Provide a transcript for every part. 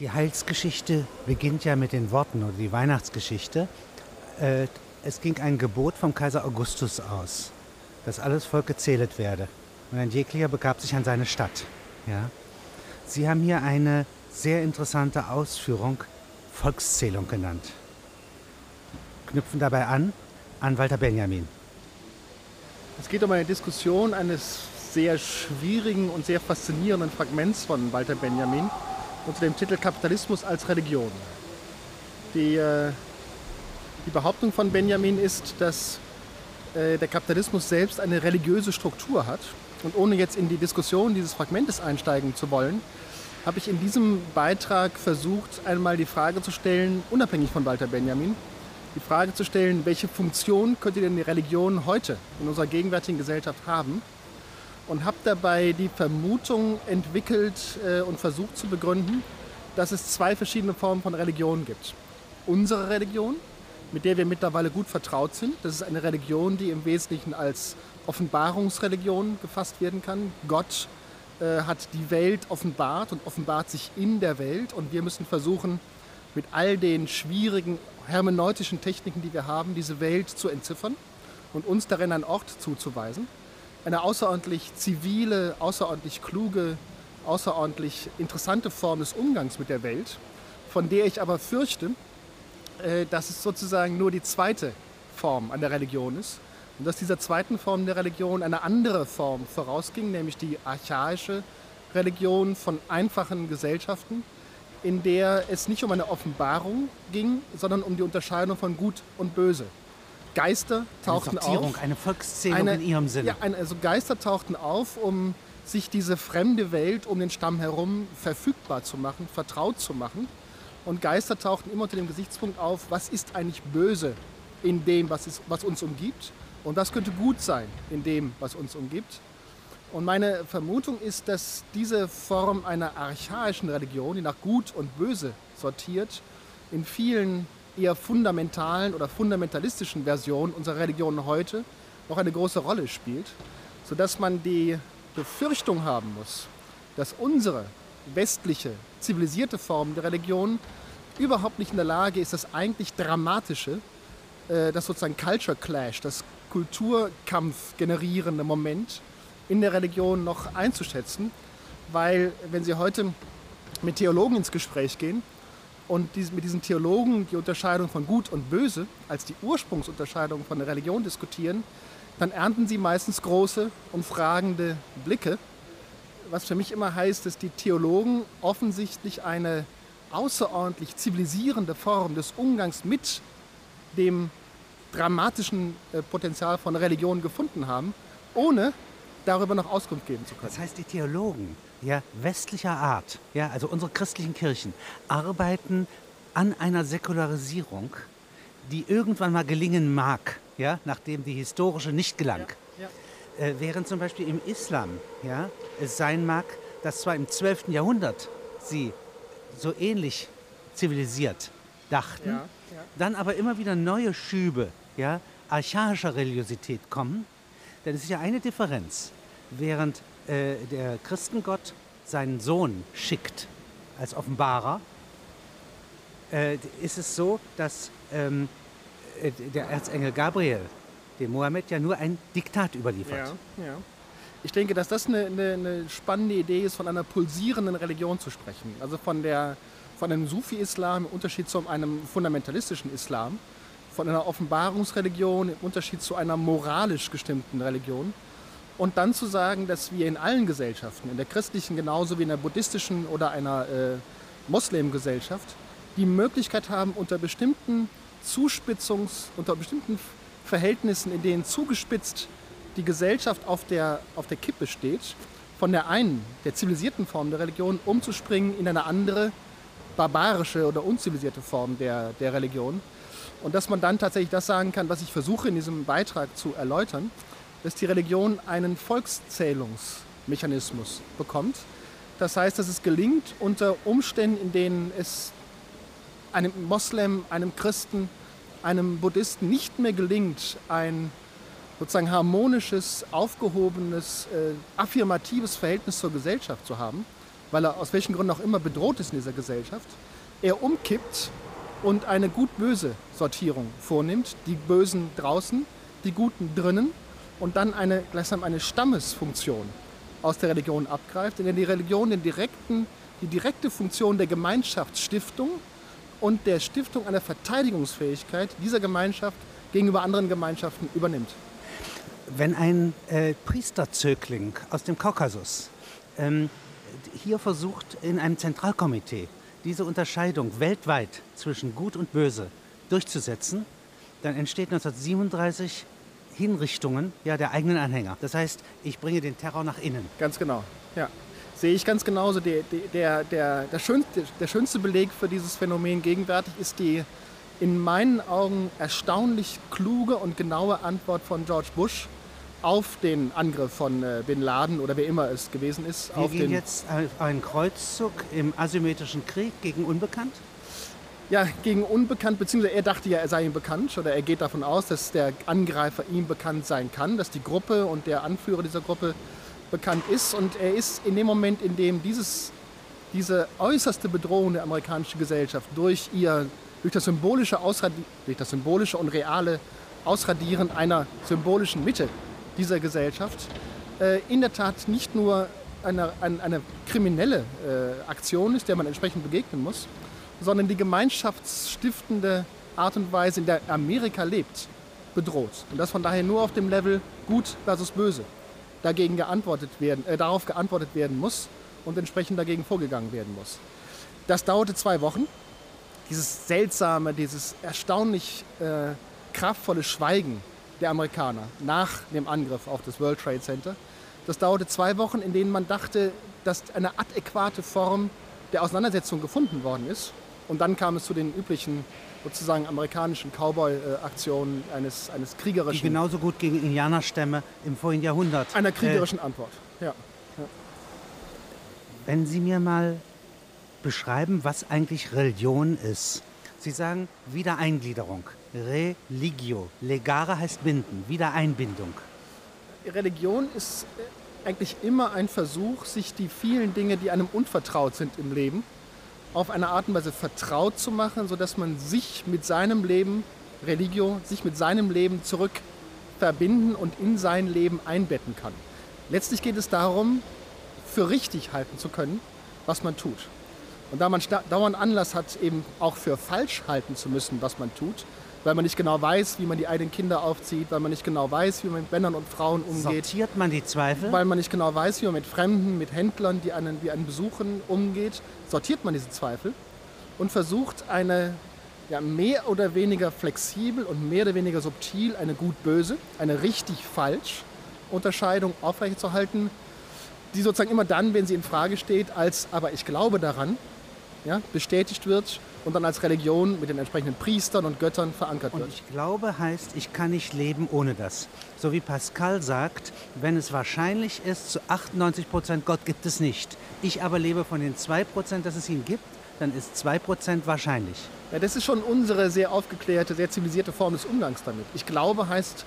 Die Heilsgeschichte beginnt ja mit den Worten oder die Weihnachtsgeschichte. Äh, es ging ein Gebot vom Kaiser Augustus aus, dass alles Volk gezählt werde. Und ein jeglicher begab sich an seine Stadt. Ja? Sie haben hier eine sehr interessante Ausführung Volkszählung genannt. Knüpfen dabei an an Walter Benjamin. Es geht um eine Diskussion eines sehr schwierigen und sehr faszinierenden Fragments von Walter Benjamin unter dem Titel Kapitalismus als Religion. Die, äh, die Behauptung von Benjamin ist, dass äh, der Kapitalismus selbst eine religiöse Struktur hat. Und ohne jetzt in die Diskussion dieses Fragmentes einsteigen zu wollen, habe ich in diesem Beitrag versucht, einmal die Frage zu stellen, unabhängig von Walter Benjamin, die Frage zu stellen, welche Funktion könnte denn die Religion heute in unserer gegenwärtigen Gesellschaft haben? Und habe dabei die Vermutung entwickelt äh, und versucht zu begründen, dass es zwei verschiedene Formen von Religion gibt. Unsere Religion, mit der wir mittlerweile gut vertraut sind, das ist eine Religion, die im Wesentlichen als Offenbarungsreligion gefasst werden kann. Gott äh, hat die Welt offenbart und offenbart sich in der Welt und wir müssen versuchen, mit all den schwierigen hermeneutischen Techniken, die wir haben, diese Welt zu entziffern und uns darin einen Ort zuzuweisen. Eine außerordentlich zivile, außerordentlich kluge, außerordentlich interessante Form des Umgangs mit der Welt, von der ich aber fürchte, äh, dass es sozusagen nur die zweite Form an der Religion ist und dass dieser zweiten Form der Religion eine andere Form vorausging, nämlich die archaische Religion von einfachen Gesellschaften, in der es nicht um eine Offenbarung ging, sondern um die Unterscheidung von Gut und Böse. Geister tauchten eine Sortierung, auf. Eine Volkszählung eine, in ihrem Sinne. Ja, ein, also Geister tauchten auf, um sich diese fremde Welt um den Stamm herum verfügbar zu machen, vertraut zu machen. Und Geister tauchten immer unter dem Gesichtspunkt auf, was ist eigentlich böse in dem, was, ist, was uns umgibt und was könnte gut sein in dem, was uns umgibt. Und meine Vermutung ist, dass diese Form einer archaischen Religion, die nach Gut und Böse sortiert, in vielen eher fundamentalen oder fundamentalistischen Versionen unserer Religion heute noch eine große Rolle spielt, sodass man die Befürchtung haben muss, dass unsere westliche, zivilisierte Form der Religion überhaupt nicht in der Lage ist, das eigentlich Dramatische, äh, das sozusagen Culture Clash, das Kulturkampf generierende Moment in der Religion noch einzuschätzen, weil wenn Sie heute mit Theologen ins Gespräch gehen und mit diesen Theologen die Unterscheidung von Gut und Böse als die Ursprungsunterscheidung von der Religion diskutieren, dann ernten sie meistens große und fragende Blicke. Was für mich immer heißt, dass die Theologen offensichtlich eine außerordentlich zivilisierende Form des Umgangs mit dem dramatischen äh, Potenzial von Religion gefunden haben, ohne darüber noch Auskunft geben zu können. Das heißt, die Theologen ja, westlicher Art, ja, also unsere christlichen Kirchen, arbeiten an einer Säkularisierung, die irgendwann mal gelingen mag, ja, nachdem die historische nicht gelang. Ja, ja. Äh, während zum Beispiel im Islam ja, es sein mag, dass zwar im 12. Jahrhundert sie so ähnlich zivilisiert dachten, ja, dann aber immer wieder neue Schübe ja, archaischer Religiosität kommen. Denn es ist ja eine Differenz. Während äh, der Christengott seinen Sohn schickt als Offenbarer, äh, ist es so, dass ähm, äh, der Erzengel Gabriel dem Mohammed ja nur ein Diktat überliefert. Ja, ja. Ich denke, dass das eine, eine, eine, spannende Idee ist, von einer pulsierenden Religion zu sprechen. Also von, der, von einem Sufi-Islam im Unterschied zu einem fundamentalistischen Islam, von einer Offenbarungsreligion im Unterschied zu einer moralisch gestimmten Religion. Und dann zu sagen, dass wir in allen Gesellschaften, in der christlichen genauso wie in der buddhistischen oder einer äh, Moslem-Gesellschaft, die Möglichkeit haben, unter bestimmten Zuspitzungs-, unter bestimmten Verhältnissen, in denen zugespitzt die Gesellschaft auf der, auf der Kippe steht, von der einen, der zivilisierten Form der Religion, umzuspringen in eine andere, barbarische oder unzivilisierte Form der, der Religion. Und dass man dann tatsächlich das sagen kann, was ich versuche in diesem Beitrag zu erläutern, dass die Religion einen Volkszählungsmechanismus bekommt. Das heißt, dass es gelingt, unter Umständen, in denen es einem Moslem, einem Christen, einem Buddhisten nicht mehr gelingt, ein sozusagen harmonisches, aufgehobenes, äh, affirmatives Verhältnis zur Gesellschaft zu haben, weil er aus welchen Gründen auch immer bedroht ist in dieser Gesellschaft, er umkippt und eine gut-böse Sortierung vornimmt. Die Bösen draußen, die Guten drinnen und dann eine, gleichsam eine Stammesfunktion aus der Religion abgreift, in der die Religion den direkten, die direkte Funktion der Gemeinschaftsstiftung und der Stiftung einer Verteidigungsfähigkeit dieser Gemeinschaft gegenüber anderen Gemeinschaften übernimmt. Wenn ein äh, Priesterzögling aus dem Kaukasus ähm, hier versucht, in einem Zentralkomitee diese Unterscheidung weltweit zwischen Gut und Böse durchzusetzen, dann entsteht 1937 Hinrichtungen ja, der eigenen Anhänger. Das heißt, ich bringe den Terror nach innen. Ganz genau, ja. Sehe ich ganz genauso. Der, der, der, der, schönste, der schönste Beleg für dieses Phänomen gegenwärtig ist die in meinen Augen erstaunlich kluge und genaue Antwort von George Bush auf den Angriff von äh, Bin Laden oder wer immer es gewesen ist. Wir auf gehen den, jetzt einen Kreuzzug im asymmetrischen Krieg gegen Unbekannt. ja, gegen Unbekannt, beziehungsweise er dachte ja, er sei ihm bekannt oder er geht davon aus, dass der Angreifer ihm bekannt sein kann, dass die Gruppe und der Anführer dieser Gruppe bekannt ist. Und er ist in dem Moment, in dem dieses, diese äußerste Bedrohung der amerikanischen Gesellschaft durch, ihr, durch, das symbolische Ausradi durch das symbolische und reale Ausradieren einer symbolischen Mitte dieser Gesellschaft äh, in der Tat nicht nur eine, eine, eine kriminelle äh, Aktion ist, der man entsprechend begegnen muss, sondern die gemeinschaftsstiftende Art und Weise, in der Amerika lebt, bedroht. Und das von daher nur auf dem Level Gut versus Böse dagegen geantwortet werden, äh, darauf geantwortet werden muss und entsprechend dagegen vorgegangen werden muss. Das dauerte zwei Wochen. Dieses seltsame, dieses erstaunlich äh, kraftvolle Schweigen der Amerikaner nach dem Angriff auf das World Trade Center. Das dauerte zwei Wochen, in denen man dachte, dass eine adäquate Form der Auseinandersetzung gefunden worden ist. Und dann kam es zu den üblichen sozusagen amerikanischen Cowboy-Aktionen eines, eines Die kriegerischen, genauso gut gegen Indianerstämme im vorigen Jahrhundert. einer Äh, kriegerischen Antwort. Ja. wenn Sie mir mal beschreiben, was eigentlich Religion ist. Sie sagen Wiedereingliederung. Religio. Legare heißt binden. Wiedereinbindung. Religion ist äh, eigentlich immer ein Versuch, sich die vielen Dinge, die einem unvertraut sind im Leben, auf eine Art und Weise vertraut zu machen, sodass man sich mit seinem Leben, Religio, sich mit seinem Leben zurück verbinden und in sein Leben einbetten kann. Letztlich geht es darum, für richtig halten zu können, was man tut. Und da man dauernd Anlass hat, eben auch für falsch halten zu müssen, was man tut, weil man nicht genau weiß, wie man die eigenen Kinder aufzieht, weil man nicht genau weiß, wie man mit Männern und Frauen umgeht, Sortiert man die Zweifel? weil man nicht genau weiß, wie man mit Fremden, mit Händlern, die einen, die einen besuchen, umgeht, sortiert man diese Zweifel und versucht eine ja, mehr oder weniger flexibel und mehr oder weniger subtil eine gut-böse, eine richtig-falsch Unterscheidung aufrechtzuerhalten, die sozusagen immer dann, wenn sie in Frage steht, als aber ich glaube daran, ja, bestätigt wird und dann als Religion mit den entsprechenden Priestern und Göttern verankert Und wird. ich glaube heißt, ich kann nicht leben ohne das. So wie Pascal sagt, wenn es wahrscheinlich ist, zu 98 Prozent Gott gibt es nicht. Ich aber lebe von den 2 Prozent, dass es ihn gibt, dann ist 2 Prozent wahrscheinlich. Ja, das ist schon unsere sehr aufgeklärte, sehr zivilisierte Form des Umgangs damit. Ich glaube heißt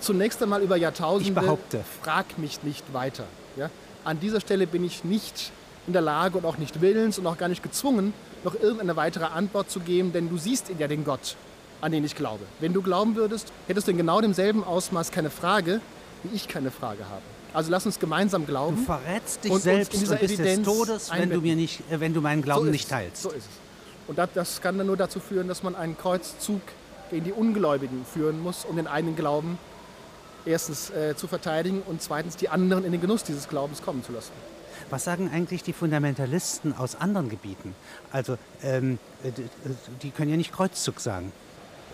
zunächst einmal über Jahrtausende, Ich behaupte. frag mich nicht weiter. Ja? An dieser Stelle bin ich nicht in der Lage und auch nicht willens und auch gar nicht gezwungen, noch irgendeine weitere Antwort zu geben, denn du siehst in ja den Gott, an den ich glaube. Wenn du glauben würdest, hättest du in genau demselben Ausmaß keine Frage, wie ich keine Frage habe. Also lass uns gemeinsam Du glauben. verrätst dich Und selbst in dieser und bist des Evidenz Todes, wenn du, mir nicht, äh, wenn du meinen Glauben ist nicht teilst. So ist es. Und das, das kann dann nur dazu führen, dass man einen Kreuzzug gegen die Ungläubigen führen muss, um den eigenen Glauben erstens äh, zu verteidigen und zweitens die anderen in den Genuss dieses Glaubens kommen zu lassen. Was sagen eigentlich die Fundamentalisten aus anderen Gebieten? Also, ähm, äh, d- die können ja nicht Kreuzzug sagen.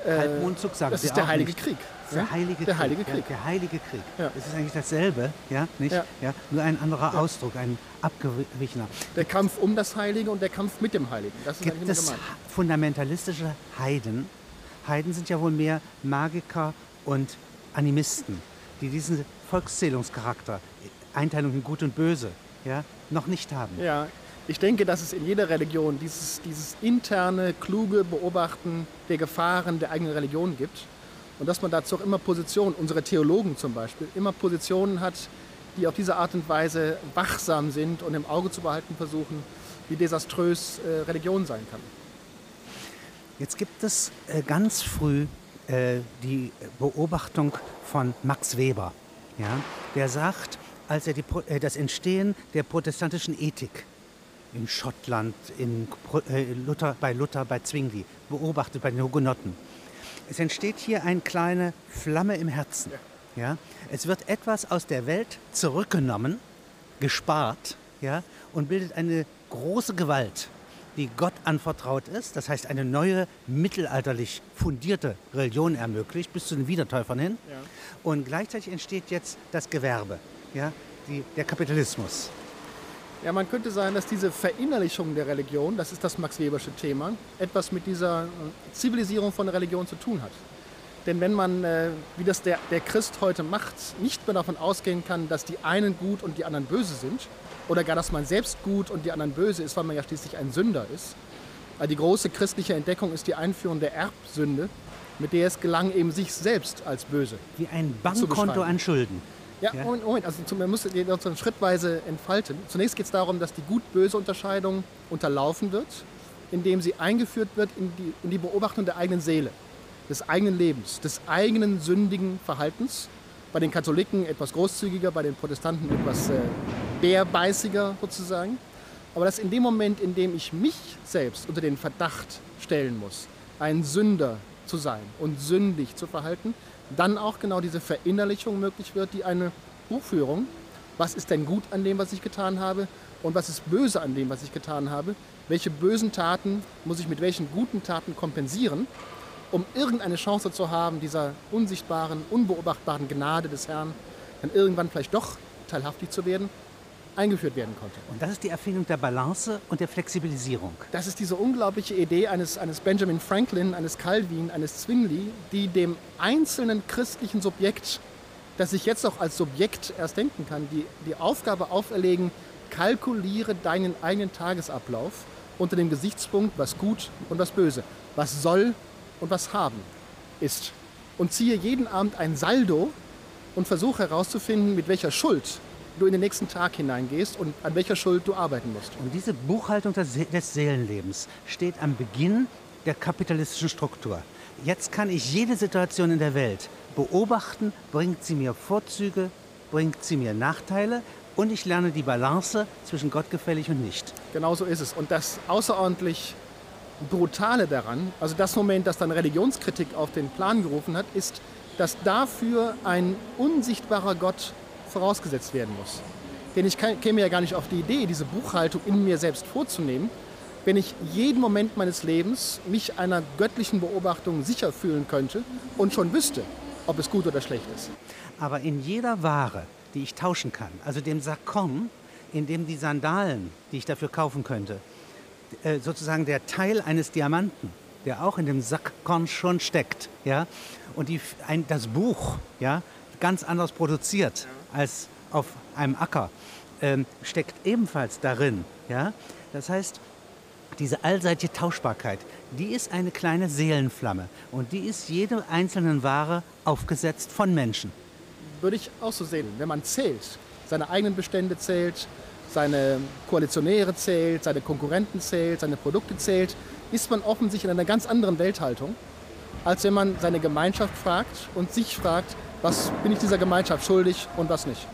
Halbmondzug sagen Äh, Das sie ist der Heilige. Krieg. Der ja? Heilige Der Krieg. Heilige Ja, Krieg. der Heilige Krieg. Ja. Es ist eigentlich dasselbe, ja, nicht? Ja. Ja. Nur ein anderer Ausdruck, ein abgewichener. Der Kampf um das Heilige und der Kampf mit dem Heiligen. Das ist Gibt es fundamentalistische Heiden? Heiden sind ja wohl mehr Magiker und Animisten, die diesen Volkszählungscharakter, Einteilung in Gut und Böse, ja, noch nicht haben. Ja, ich denke, dass es in jeder Religion dieses, dieses interne, kluge Beobachten der Gefahren der eigenen Religion gibt. Und dass man dazu auch immer Positionen, unsere Theologen zum Beispiel, immer Positionen hat, die auf diese Art und Weise wachsam sind und im Auge zu behalten versuchen, wie desaströs äh, Religion sein kann. Jetzt gibt es äh, ganz früh äh, die Beobachtung von Max Weber, ja, der sagt, als er die, äh, das Entstehen der protestantischen Ethik in Schottland, in äh, Luther, bei Luther, bei Zwingli beobachtet, bei den Hugenotten. Es entsteht hier eine kleine Flamme im Herzen. Ja? Es wird etwas aus der Welt zurückgenommen, gespart ja? und bildet eine große Gewalt, die Gott anvertraut ist. Das heißt, eine neue, mittelalterlich fundierte Religion ermöglicht, bis zu den Wiedertäufern hin. Ja. Und gleichzeitig entsteht jetzt das Gewerbe, ja? Die, der Kapitalismus. Ja, man könnte sagen, dass diese Verinnerlichung der Religion, das ist das Max Webersche Thema, etwas mit dieser äh, Zivilisierung von Religion zu tun hat. Denn wenn man, äh, wie das der, der Christ heute macht, nicht mehr davon ausgehen kann, dass die einen gut und die anderen böse sind, oder gar, dass man selbst gut und die anderen böse ist, weil man ja schließlich ein Sünder ist. Also die große christliche Entdeckung ist die Einführung der Erbsünde, mit der es gelang, eben sich selbst als böse. Wie ein Bankkonto an Schulden. Ja, ja, Moment, Moment. Also man muss den schrittweise entfalten. Zunächst geht es darum, dass die gut-böse Unterscheidung unterlaufen wird, indem sie eingeführt wird in die, in die Beobachtung der eigenen Seele, des eigenen Lebens, des eigenen sündigen Verhaltens. Bei den Katholiken etwas großzügiger, bei den Protestanten etwas äh, bärbeißiger sozusagen. Aber dass in dem Moment, in dem ich mich selbst unter den Verdacht stellen muss, ein Sünder zu sein und sündig zu verhalten, dann auch genau diese Verinnerlichung möglich wird, die eine Buchführung, was ist denn gut an dem, was ich getan habe und was ist böse an dem, was ich getan habe, welche bösen Taten muss ich mit welchen guten Taten kompensieren, um irgendeine Chance zu haben, dieser unsichtbaren, unbeobachtbaren Gnade des Herrn dann irgendwann vielleicht doch teilhaftig zu werden eingeführt werden konnte. Und das ist die Erfindung der Balance und der Flexibilisierung. Das ist diese unglaubliche Idee eines, eines Benjamin Franklin, eines Calvin, eines Zwingli, die dem einzelnen christlichen Subjekt, das sich jetzt auch als Subjekt erst denken kann, die, die Aufgabe auferlegen, kalkuliere deinen eigenen Tagesablauf unter dem Gesichtspunkt, was gut und was böse, was soll und was haben ist. Und ziehe jeden Abend ein Saldo und versuche herauszufinden, mit welcher Schuld du in den nächsten Tag hineingehst und an welcher Schuld du arbeiten musst. Und diese Buchhaltung des Seelenlebens steht am Beginn der kapitalistischen Struktur. Jetzt kann ich jede Situation in der Welt beobachten, bringt sie mir Vorzüge, bringt sie mir Nachteile und ich lerne die Balance zwischen gottgefällig und nicht. Genau so ist es. Und das außerordentlich Brutale daran, also das Moment, das dann Religionskritik auf den Plan gerufen hat, ist, dass dafür ein unsichtbarer Gott vorausgesetzt werden muss. Denn ich käme ja gar nicht auf die Idee, diese Buchhaltung in mir selbst vorzunehmen, wenn ich jeden Moment meines Lebens mich einer göttlichen Beobachtung sicher fühlen könnte und schon wüsste, ob es gut oder schlecht ist. Aber in jeder Ware, die ich tauschen kann, also dem Sakon, in dem die Sandalen, die ich dafür kaufen könnte, äh, sozusagen der Teil eines Diamanten, der auch in dem Sackkorn schon steckt, ja, und die, ein, das Buch, ja, ganz anders produziert, als auf einem Acker, ähm, steckt ebenfalls darin. Ja? Das heißt, diese allseitige Tauschbarkeit, die ist eine kleine Seelenflamme und die ist jede einzelnen Ware aufgesetzt von Menschen. Würde ich auch so sehen. Wenn man zählt, seine eigenen Bestände zählt, seine Koalitionäre zählt, seine Konkurrenten zählt, seine Produkte zählt, ist man offensichtlich in einer ganz anderen Welthaltung, als wenn man seine Gemeinschaft fragt und sich fragt, was bin ich dieser Gemeinschaft schuldig und was nicht.